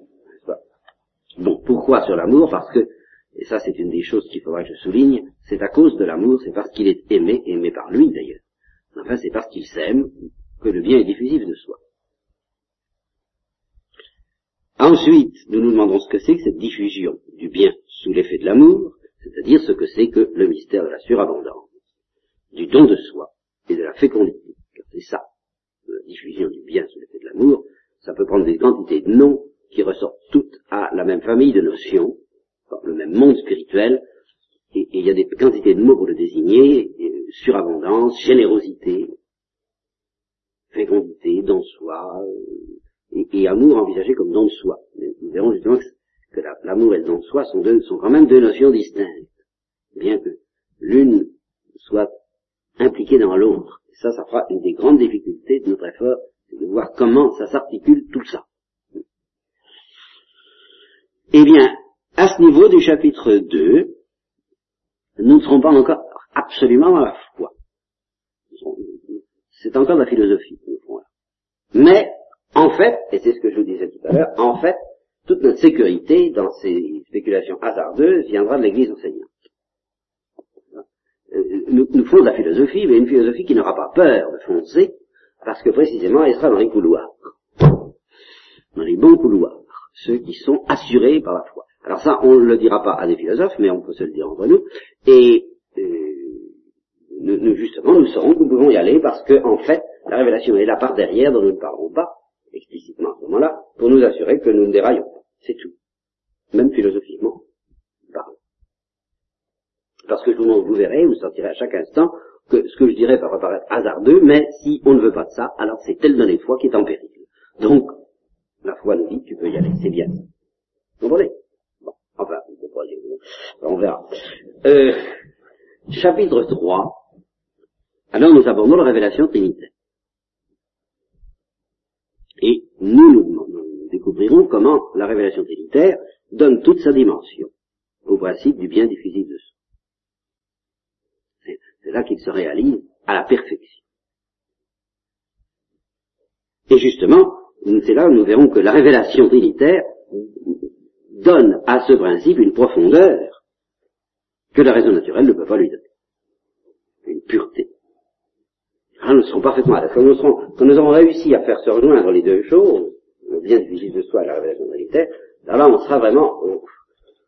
S2: Bon, pourquoi sur l'amour? Parce que, et ça c'est une des choses qu'il faudra que je souligne, c'est à cause de l'amour, c'est parce qu'il est aimé, aimé par lui d'ailleurs. Enfin, c'est parce qu'il s'aime que le bien est diffusif de soi. Ensuite, nous nous demandons ce que c'est que cette diffusion du bien sous l'effet de l'amour, c'est-à-dire ce que c'est que le mystère de la surabondance, du don de soi et de la fécondité. c'est ça, la diffusion du bien sous l'effet de l'amour, ça peut prendre des quantités de noms qui ressortent toutes à la même famille de notions, le même monde spirituel, et, il y a des quantités de mots pour le désigner, surabondance, générosité, fécondité, don de soi, euh, et, amour envisagé comme don de soi. nous verrons justement que, l'amour et le don de soi sont, deux, sont quand même deux notions distinctes, bien que l'une soit impliquée dans l'autre. Ça, ça fera une des grandes difficultés de notre effort de voir comment ça s'articule tout ça. Eh bien, à ce niveau du chapitre 2, nous ne serons pas encore absolument à la foi. C'est encore de la philosophie Mais, en fait, et c'est ce que je vous disais tout à l'heure, en fait, toute notre sécurité dans ces spéculations hasardeuses viendra de l'Église enseignante. Euh, nous, nous de la philosophie, mais une philosophie qui n'aura pas peur de foncer parce que précisément elle sera dans les couloirs, dans les bons couloirs, ceux qui sont assurés par la foi. Alors ça, on ne le dira pas à des philosophes, mais on peut se le dire entre nous, et euh, nous, justement, nous saurons que nous pouvons y aller parce que, en fait, la révélation est là par derrière, dont nous ne parlerons pas explicitement à ce moment-là, pour nous assurer que nous ne déraillons pas. C'est tout. Même philosophiquement Parce que vous, vous verrez, vous sentirez à chaque instant que ce que je dirais va paraître hasardeux, mais si on ne veut pas de ça, alors c'est tel donné de foi qui est en péril. Donc, la foi nous dit, tu peux y aller, c'est bien. Vous comprenez? Bon, enfin, on verra. Euh, chapitre 3, alors nous abordons la révélation trinitaire. Et nous, nous, nous découvrirons comment la révélation trinitaire donne toute sa dimension au principe du bien diffusif de soi. C'est là qu'il se réalise à la perfection. Et justement, c'est là où nous verrons que la révélation trinitaire donne à ce principe une profondeur que la raison naturelle ne peut pas lui donner. Une pureté. Alors nous serons parfaitement à la Quand nous, quand nous avons réussi à faire se rejoindre les deux choses, le bien du de soi et la révélation trinitaire, là on sera vraiment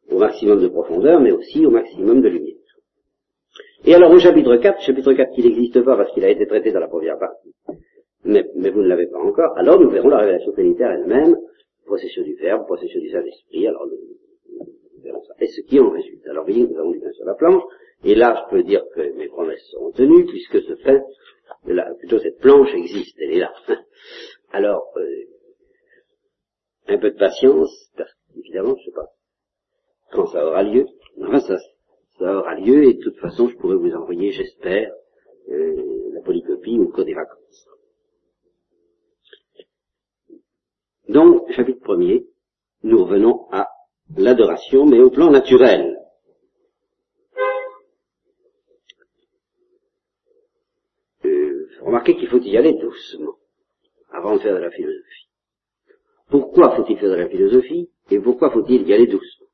S2: au maximum de profondeur, mais aussi au maximum de lumière. Et alors au chapitre 4, chapitre 4 qui n'existe pas parce qu'il a été traité dans la première partie, mais, vous ne l'avez pas encore, alors nous verrons la révélation trinitaire elle-même, procession du Verbe, procession du Saint-Esprit, alors nous, verrons ça. Et ce qui en résulte. Alors voyez, nous avons du pain sur la planche, et là je peux dire que mes promesses seront tenues, puisque ce pain Là, plutôt cette planche existe, elle est là. Alors, euh, un peu de patience, évidemment, je sais pas quand ça aura lieu. Enfin, ça, ça aura lieu et de toute façon, je pourrai vous envoyer, j'espère, euh, la polycopie au cours des vacances. Donc, chapitre premier, nous revenons à l'adoration, mais au plan naturel. Euh, remarquez qu'il faut y aller doucement avant de faire de la philosophie. Pourquoi faut-il faire de la philosophie et pourquoi faut-il y aller doucement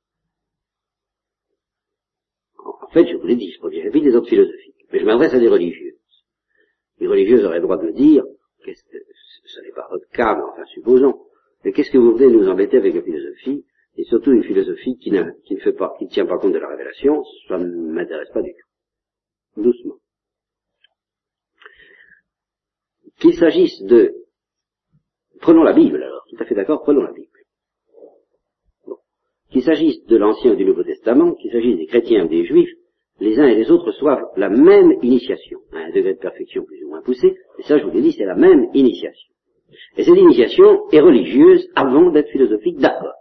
S2: En fait, je vous l'ai dit, premier chapitre des autres philosophies, mais je m'adresse à des religieuses. Les religieuses auraient le droit de me dire, qu'est-ce que, ce n'est pas votre cas, mais enfin supposons, mais qu'est-ce que vous venez nous embêter avec la philosophie et surtout une philosophie qui, qui ne fait pas, qui ne tient pas compte de la révélation, ça ne m'intéresse pas du tout. Doucement. Qu'il s'agisse de, prenons la Bible alors, tout à fait d'accord, prenons la Bible. Bon. Qu'il s'agisse de l'Ancien ou du Nouveau Testament, qu'il s'agisse des chrétiens ou des juifs, les uns et les autres reçoivent la même initiation, à un degré de perfection plus ou moins poussé, et ça je vous l'ai dit, c'est la même initiation. Et cette initiation est religieuse avant d'être philosophique, d'accord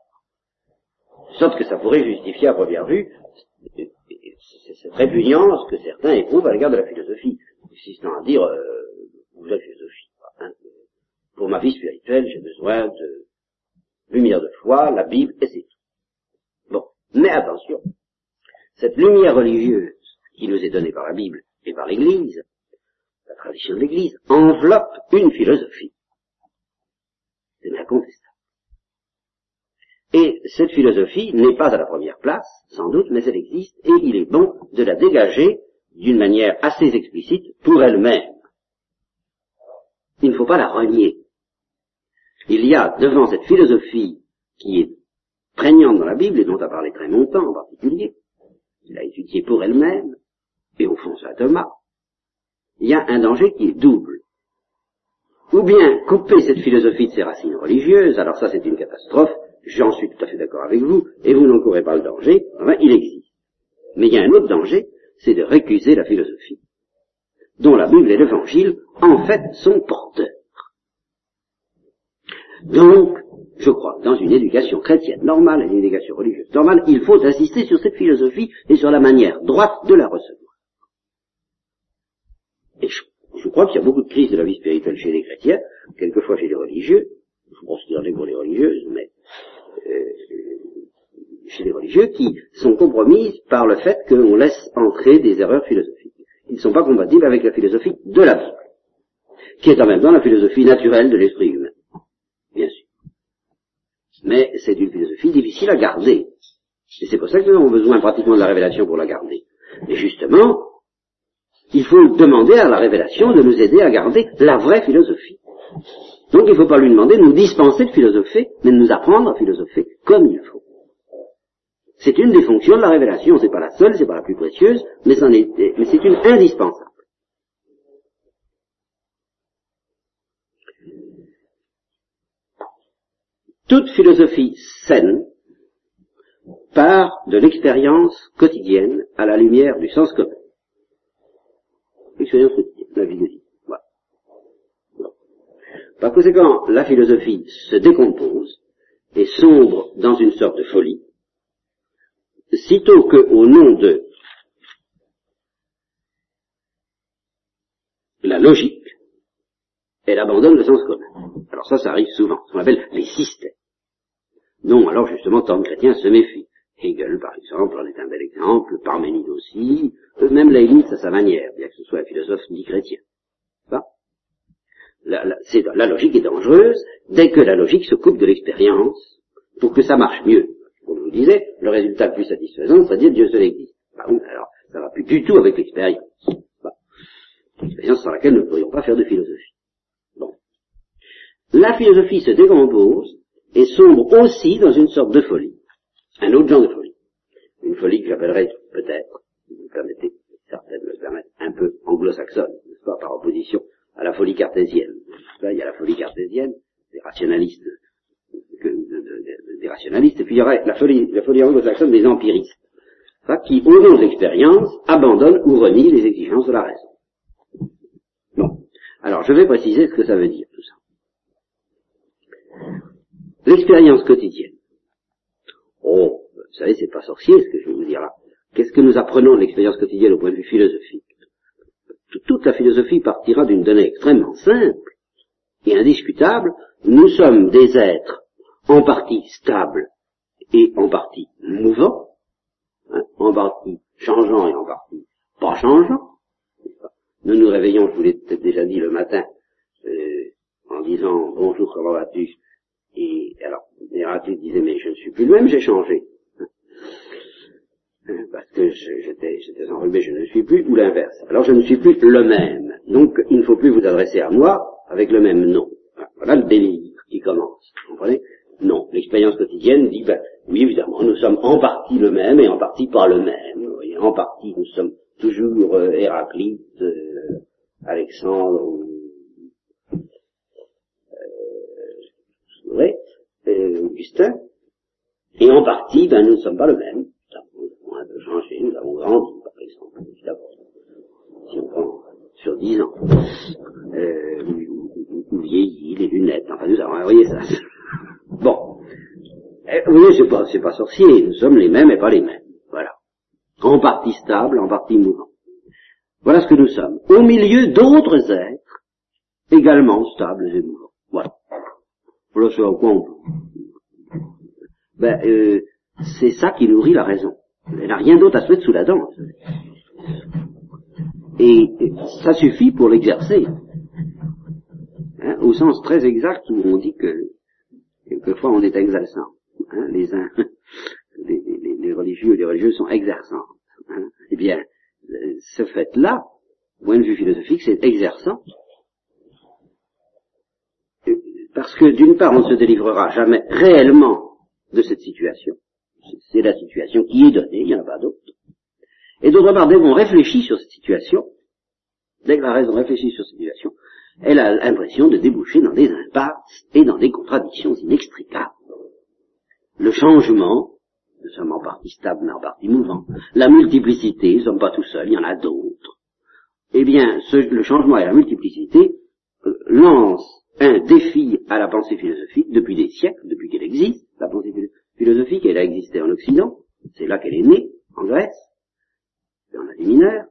S2: sorte que ça pourrait justifier à première vue cette répugnance que certains éprouvent à l'égard de la philosophie, si ce à dire, euh, vous êtes philosophie. Hein. Pour ma vie spirituelle, j'ai besoin de lumière de foi, la Bible, et c'est tout. Bon, mais attention, cette lumière religieuse qui nous est donnée par la Bible et par l'Église, la tradition de l'Église, enveloppe une philosophie. C'est incontestable. Et cette philosophie n'est pas à la première place, sans doute, mais elle existe, et il est bon de la dégager d'une manière assez explicite pour elle-même. Il ne faut pas la renier. Il y a devant cette philosophie qui est prégnante dans la Bible, et dont a parlé très longtemps en particulier, qu'il a étudié pour elle-même, et au fond Saint Thomas, il y a un danger qui est double. Ou bien couper cette philosophie de ses racines religieuses, alors ça c'est une catastrophe, j'en suis tout à fait d'accord avec vous, et vous n'encourez pas le danger, enfin, il existe. Mais il y a un autre danger, c'est de récuser la philosophie, dont la Bible et l'Évangile, en fait, sont porteurs. Donc, je crois que dans une éducation chrétienne normale, une éducation religieuse normale, il faut insister sur cette philosophie et sur la manière droite de la recevoir. Et je, je crois qu'il y a beaucoup de crises de la vie spirituelle chez les chrétiens, quelquefois chez les religieux, je pense qu'il y en a pour les religieuses, mais euh, chez les religieux qui sont compromises par le fait qu'on laisse entrer des erreurs philosophiques. Ils ne sont pas compatibles avec la philosophie de la Bible, qui est en même temps la philosophie naturelle de l'esprit humain. Mais c'est une philosophie difficile à garder. Et c'est pour ça que nous avons besoin pratiquement de la révélation pour la garder. Et justement, il faut demander à la révélation de nous aider à garder la vraie philosophie. Donc il ne faut pas lui demander de nous dispenser de philosopher, mais de nous apprendre à philosopher comme il faut. C'est une des fonctions de la révélation, c'est pas la seule, c'est pas la plus précieuse, mais, mais c'est une indispensable. Toute philosophie saine part de l'expérience quotidienne à la lumière du sens commun. L'expérience quotidienne, la vie par conséquent, la philosophie se décompose et sombre dans une sorte de folie, sitôt que, au nom de la logique, elle abandonne le sens commun. Alors ça, ça arrive souvent, ce qu'on appelle les systèmes. Non, alors justement, tant de chrétiens se méfient. Hegel, par exemple, en est un bel exemple, Parménide aussi, même Leibniz à sa manière, bien que ce soit un philosophe dit chrétien la, la, logique est dangereuse dès que la logique se coupe de l'expérience pour que ça marche mieux. Comme je vous disais, le résultat le plus satisfaisant, c'est à dire Dieu seul existe. Bah alors, ça va plus du tout avec l'expérience. L'expérience sans laquelle nous ne pourrions pas faire de philosophie. Bon. La philosophie se décompose et sombre aussi dans une sorte de folie. Un autre genre de folie. Une folie que j'appellerais peut-être, si vous me permettez, certaines me permettent, un peu anglo-saxonne, n'est-ce pas, par opposition à la folie cartésienne. il y a la folie cartésienne, des rationalistes, des rationalistes, et puis il y aurait la folie, anglo-saxonne des empiristes, qui, au nom de l'expérience, abandonnent ou renient les exigences de la raison. Bon. Alors, je vais préciser ce que ça veut dire, tout ça. L'expérience quotidienne. Oh, vous savez, c'est pas sorcier ce que je vais vous dire là. Qu'est-ce que nous apprenons de l'expérience quotidienne au point de vue philosophique? Toute la philosophie partira d'une donnée extrêmement simple et indiscutable. Nous sommes des êtres en partie stables et en partie mouvants, hein, en partie changeants et en partie pas changeants. Nous nous réveillons, je vous l'ai peut-être déjà dit le matin, euh, en disant bonjour, comment vas-tu? Et alors, Héraclite disait mais je ne suis plus le même, j'ai changé. Parce que j'étais enrhumé, je ne suis plus, ou l'inverse. Alors je ne suis plus le même. Donc il ne faut plus vous adresser à moi avec le même nom. Voilà le délire qui commence. Vous comprenez? Non. L'expérience quotidienne dit, ben, oui, évidemment, nous sommes en partie le même et en partie pas le même. Vous voyez, en partie, nous sommes toujours euh, Héraclite, euh, Alexandre euh, euh, Et en partie, ben, nous ne sommes pas le même. Nous avons un peu changé, nous avons grandi, par exemple, si on prend sur dix ans, euh, ou, vieilli, les lunettes, enfin nous avons, vous voyez ça. Bon. Eh, vous voyez, c'est pas, c'est pas sorcier, nous sommes les mêmes et pas les mêmes. Voilà. En partie stable, en partie mouvant. Voilà ce que nous sommes. Au milieu d'autres êtres, également stables et mouvants. Voilà. Voilà ce à quoi on Ben, euh, c'est ça qui nourrit la raison. Elle n'a rien d'autre à se mettre sous la dent. Et ça suffit pour l'exercer. Hein, au sens très exact où on dit que quelquefois on est exerçant. Hein, les, uns, les, les, religieux et les religieuses sont exerçants. Hein. Eh bien, ce fait-là, point de vue philosophique, c'est exerçant. Parce que d'une part, on ne se délivrera jamais réellement de cette situation. C'est la situation qui est donnée, il n'y en a pas d'autre. Et d'autre part, dès qu'on réfléchit sur cette situation, dès que la raison réfléchit sur cette situation, elle a l'impression de déboucher dans des impasses et dans des contradictions inextricables. Le changement, nous sommes en partie stable mais en partie mouvant. La multiplicité, nous ne sommes pas tout seuls, il y en a d'autres. Eh bien, ce, le changement et la multiplicité euh, lancent un défi à la pensée philosophique depuis des siècles, depuis qu'elle existe. La pensée philosophique, elle a existé en Occident, c'est là qu'elle est née, en Grèce, dans la mineurs.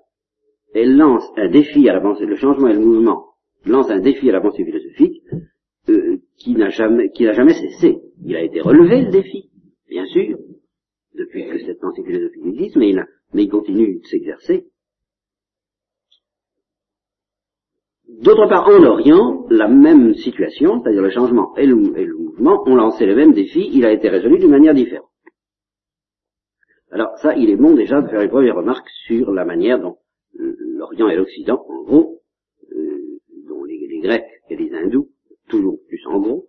S2: Elle lance un défi à la pensée, le changement et le mouvement lance un défi à la pensée philosophique euh, qui n'a jamais, cessé. Il a été relevé le défi, bien sûr, depuis que cette pensée philosophique existe, mais il continue de s'exercer. D'autre part, en Orient, la même situation, c'est-à-dire le changement et le, le, mouvement, ont lancé le même défi, il a été résolu d'une manière différente. Alors ça, il est bon déjà de faire une première remarque sur la manière dont l'Orient et l'Occident, en gros, Grecs et les Hindous, toujours plus en gros,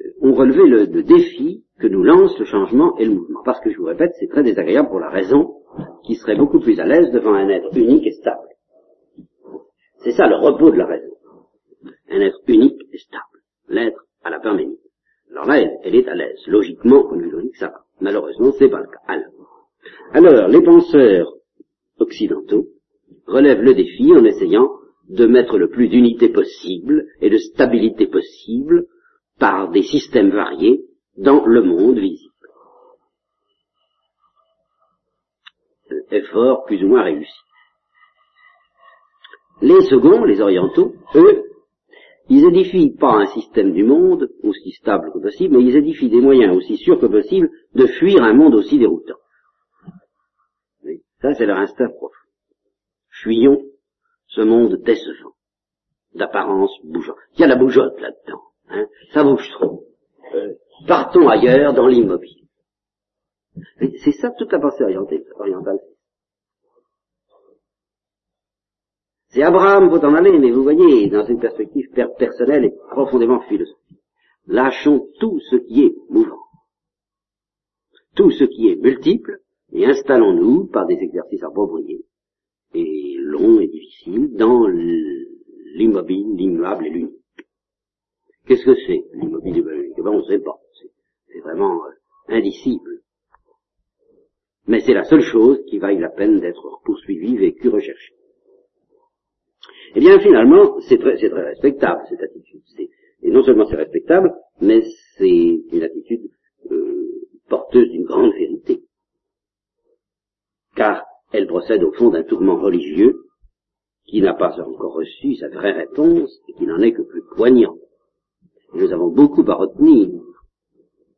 S2: euh, ont relevé le, défi que nous lance le changement et le mouvement. Parce que je vous répète, c'est très désagréable pour la raison, qui serait beaucoup plus à l'aise devant un être unique et stable. C'est ça le repos de la raison. Un être unique et stable. L'être à la perménite. Alors là, elle, est à l'aise. Logiquement, comme logique, ça va. Malheureusement, c'est pas le cas. Alors, alors, les penseurs occidentaux relèvent le défi en essayant de mettre le plus d'unité possible et de stabilité possible par des systèmes variés dans le monde visible. Effort plus ou moins réussi. Les seconds, les orientaux, eux, ils édifient pas un système du monde aussi stable que possible, mais ils édifient des moyens aussi sûrs que possible de fuir un monde aussi déroutant. ça, c'est leur instinct profond. Fuyons ce monde décevant, d'apparence bougeante. Il y a la bougeotte là-dedans. Hein. Ça bouge trop. Partons ailleurs dans l'immobile. C'est ça toute la pensée orientale. C'est Abraham, faut en aller, mais vous voyez, dans une perspective personnelle et profondément philosophique. Lâchons tout ce qui est mouvant, tout ce qui est multiple, et installons-nous, par des exercices appropriés, et long et difficile dans l'immobile, l'immuable et l'unique. Qu'est-ce que c'est l'immobile et l'unique? Eh ben, On ne sait pas. C'est vraiment euh, indicible. Mais c'est la seule chose qui vaille la peine d'être poursuivie, vécue, recherchée. Eh bien, finalement, c'est très, très, respectable, cette attitude. Et non seulement c'est respectable, mais c'est une attitude euh, porteuse d'une grande vérité. Car elle procède au fond d'un tourment religieux qui n'a pas encore reçu sa vraie réponse et qui n'en est que plus poignant. nous avons beaucoup à retenir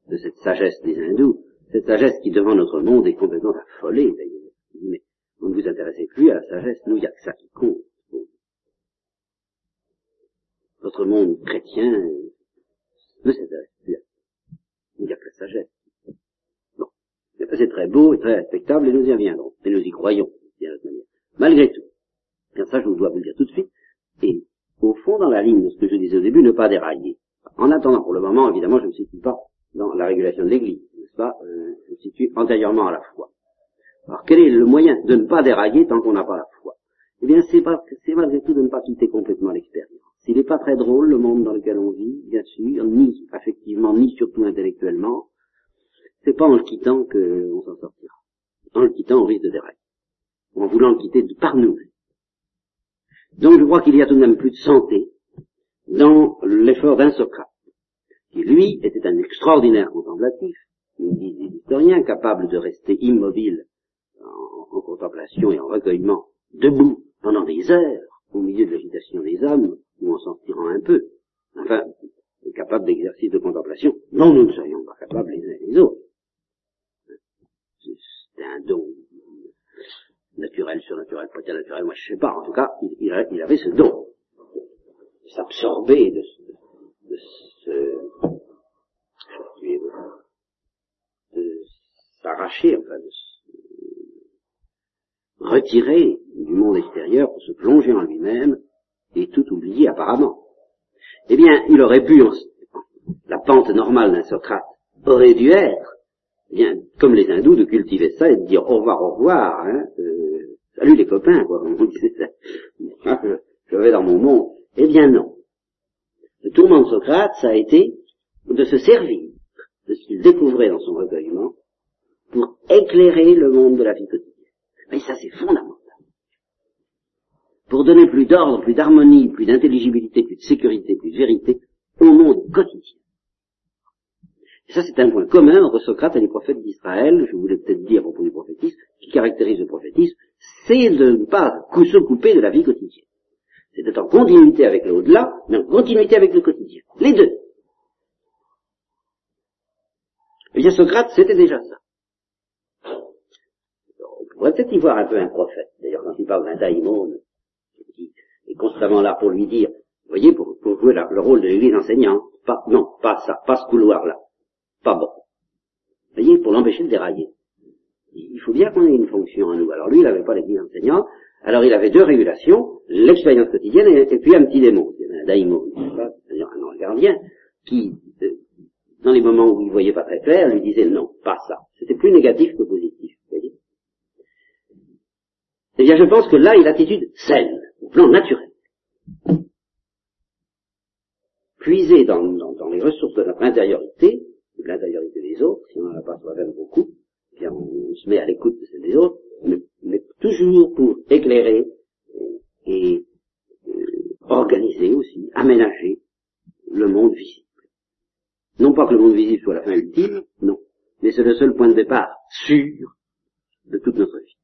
S2: de cette sagesse des hindous, cette sagesse qui devant notre monde est complètement affolée d'ailleurs. Mais vous ne vous intéressez plus à la sagesse, nous il n'y a que ça qui compte. Votre monde chrétien ne s'intéresse plus à ça. Il n'y a que la sagesse. Bon. C'est très beau et très respectable et nous y reviendrons. Et nous y croyons, d'une manière. Malgré tout. Bien ça, je dois vous le dire tout de suite. Et au fond, dans la ligne de ce que je disais au début, ne pas dérailler. En attendant, pour le moment, évidemment, je ne me situe pas dans la régulation de l'Église, n'est-ce pas? Euh, Je me situe antérieurement à la foi. Alors, quel est le moyen de ne pas dérailler tant qu'on n'a pas la foi? Eh bien, c'est malgré tout de ne pas quitter complètement l'expérience. S'il n'est pas très drôle, le monde dans lequel on vit, bien sûr, ni affectivement, ni surtout intellectuellement, c'est pas en le quittant qu'on s'en sortira. En le quittant, on risque de dérailler. En voulant le quitter par nous. Donc je crois qu'il y a tout de même plus de santé dans l'effort d'un Socrate, qui lui était un extraordinaire contemplatif, nous disent les historiens, capable de rester immobile en, en contemplation et en recueillement, debout pendant des heures, au milieu de l'agitation des âmes, ou en s'en tirant un peu, enfin, capable d'exercice de contemplation, non, nous ne serions pas capables les uns les autres. C'est un don naturel, surnaturel, pas naturel, moi je sais pas, en tout cas, il, avait ce don, s'absorber de, de, ce, de s'arracher, enfin, de se retirer du monde extérieur pour se plonger en lui-même et tout oublier apparemment. Eh bien, il aurait pu, la pente normale d'un Socrate aurait dû être, eh bien, comme les hindous, de cultiver ça et de dire au revoir, au revoir, hein, euh, salut les copains, quoi, on disait ça. je vais dans mon monde. Eh bien non. Le tourment de Socrate, ça a été de se servir de ce qu'il découvrait dans son recueillement pour éclairer le monde de la vie quotidienne. Mais ça, c'est fondamental pour donner plus d'ordre, plus d'harmonie, plus d'intelligibilité, plus de sécurité, plus de vérité au monde quotidien. Et ça, c'est un point commun entre Socrate et les prophètes d'Israël, je voulais peut-être dire au propos du prophétisme, qui caractérise le prophétisme, c'est de ne pas se couper de la vie quotidienne. C'est d'être en continuité avec l'au-delà, mais en continuité avec le quotidien. Les deux. Et bien Socrate, c'était déjà ça. on pourrait peut-être y voir un peu un prophète. D'ailleurs, quand il parle d'un daimon, constamment là pour lui dire, vous voyez, pour, jouer le rôle de l'église enseignante, pas, non, pas ça, pas ce couloir-là, pas bon. Vous voyez, pour l'empêcher de dérailler. Il faut bien qu'on ait une fonction à nous. Alors lui, il n'avait pas l'église enseignante, alors il avait deux régulations, l'expérience quotidienne et, puis un petit démon, un daimon, un gardien, qui, euh, dans les moments où il voyait pas très clair, lui disait non, pas ça. C'était plus négatif que positif, vous voyez. Eh bien, je pense que là, il a l'attitude saine au plan naturel. Puiser dans, les ressources de notre intériorité, de l'intériorité des autres, si on n'en a pas soi-même beaucoup, bien on, se met à l'écoute de celles des autres, mais, toujours pour éclairer et, euh, organiser aussi, aménager le monde visible. Non pas que le monde visible soit la fin ultime, non, mais c'est le seul point de départ sûr de toute notre vie.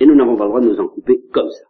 S2: Et nous n'avons pas le droit de nous en couper comme ça.